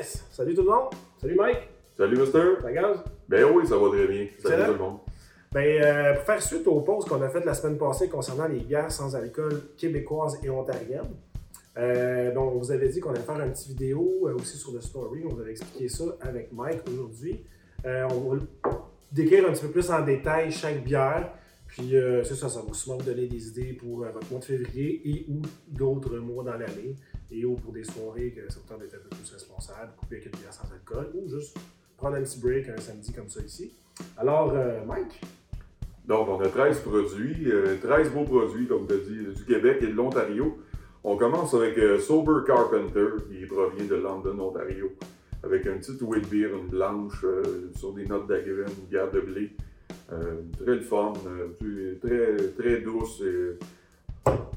Yes! Salut tout le monde! Salut Mike! Salut, Mister. Ça gaz? Ben oui, ça va très bien. Salut Excellent. tout le monde. Ben, euh, pour faire suite aux pauses qu'on a faites la semaine passée concernant les bières sans alcool québécoises et ontariennes, euh, on vous avait dit qu'on allait faire une petite vidéo euh, aussi sur le story. On vous avait expliqué ça avec Mike aujourd'hui. On va décrire un petit peu plus en détail chaque bière. Puis, c'est ça, ça va sûrement vous donner des idées pour votre mois de février et ou d'autres mois dans l'année. Et ou pour des soirées que ça vous tente d'être un peu plus responsable, couper avec une bière sans alcool ou juste prendre un petit break un samedi comme ça ici. Alors, euh, Mike, Donc, on a 13 produits, euh, 13 beaux produits, comme tu as dit, du Québec et de l'Ontario. On commence avec euh, Sober Carpenter, qui provient de London, Ontario, avec une petite wheat beer, une blanche, euh, sur des notes d'agrumes, une bière de blé. Euh, très le fun, euh, très, très douce.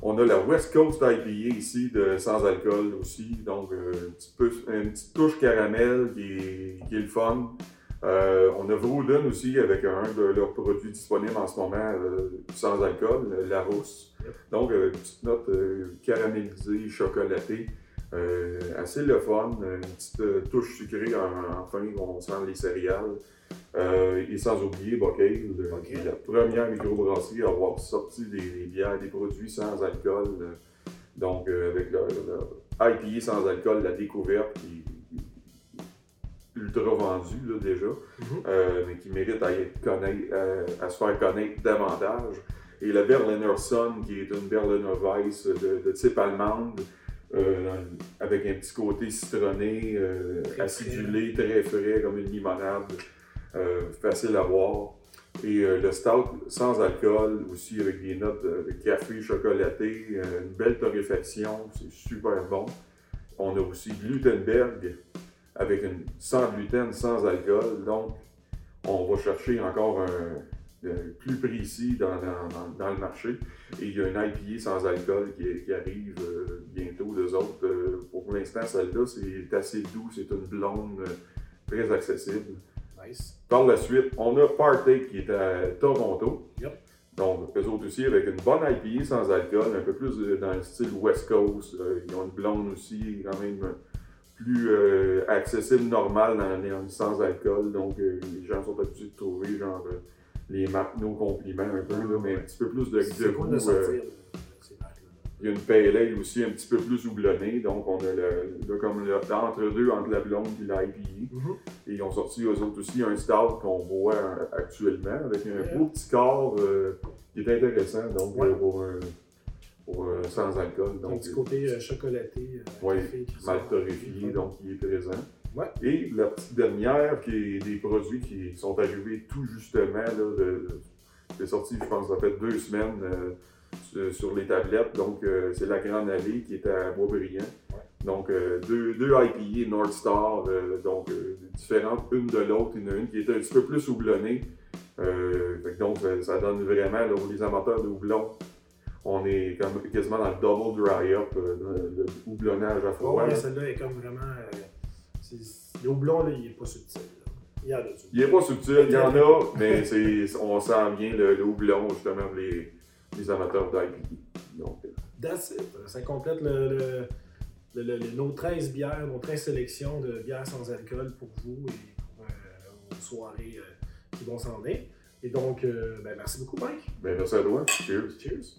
On a la West Coast IPA ici, de, sans alcool aussi, donc euh, un petit peu, une petite touche caramel qui est, le fun. Euh, on a Vrouden aussi avec un de leurs produits disponibles en ce moment euh, sans alcool, la rousse. Donc, euh, petite note caramélisée, chocolatée. Euh, assez le fun, une petite euh, touche sucrée en- enfin, on sent les céréales. Euh, et sans oublier Bocale, le- Bocale. la première microbrasserie à avoir sorti des, des bières, des produits sans alcool. euh, donc, euh, avec leur, leur IPA sans alcool, la découverte qui est ultra vendue là, déjà Mhm. euh, mais qui mérite à, euh, se faire connaître davantage. Et la Berliner Son, qui est une Berliner Weiss de, de type allemande, euh, avec un petit côté citronné, euh, acidulé, très frais, comme une limonade, euh, facile à boire. Et euh, le stout sans alcool, aussi avec des notes de, de café chocolaté, euh, une belle torréfaction, c'est super bon. On a aussi Glutenberg, avec une sans gluten, sans alcool. Donc, on va chercher encore un, plus précis dans, dans- dans- dans le marché. Et il y a un IPA sans alcool qui, qui arrive euh, bientôt, les autres. Euh, pour l'instant, celle-là, c'est assez doux, c'est une blonde euh, très accessible. nice. Par la suite, on a Partake qui est à Toronto. Yep. Donc, eux autres aussi avec une bonne IPA sans alcool, un peu plus dans le style West Coast. Ils ont une blonde aussi, quand même plus euh, accessible, normale dans sans alcool. Donc, euh, les gens sont habitués de trouver genre les marques nos compliments un peu, là, mais un petit peu plus de, goût, de sortir euh, marques-là? il y a une pale ale aussi un petit peu plus houblonnée, donc on a le, le- comme entre deux entre la blonde et la IPA. Mhm. Et ils ont sorti eux autres aussi un stout qu'on voit euh, actuellement avec un beau petit corps euh, qui est intéressant donc Ouais. euh, pour, un- pour un sans alcool. Un Donc petit côté euh, chocolaté, euh, Ouais, café mal torréfié, donc qui est présent. Ouais. Et la petite dernière qui est des produits qui sont arrivés tout justement, là, c'est sorti je pense ça fait deux semaines euh, sur- les tablettes. Donc euh, c'est la Grande Allée qui est à Boisbriand. Donc euh, deux, deux IPA North Star, donc différentes une de l'autre, il y en a une qui est un petit peu plus houblonnée. Donc ça, ça donne vraiment, là, pour les amateurs de houblon, on est comme, quasiment dans le double dry up, euh, le, le houblonnage à Ouais, froid. ouais, là. celle-là est comme vraiment. Houblon, là, il est pas subtil. là. Il y en a du. Il n'est pas subtil, il y en a, mais c'est, on sent bien le, le houblon justement pour les, les amateurs d'IPA. Donc, euh, That's it. Ça complète le, le- le- le- le- nos 13 bières, nos 13 sélections de bières sans alcool pour vous et pour euh, vos soirées euh, qui vont s'en venir. Et donc, euh, ben, merci beaucoup, Mike. ben merci à toi. Cheers. Cheers.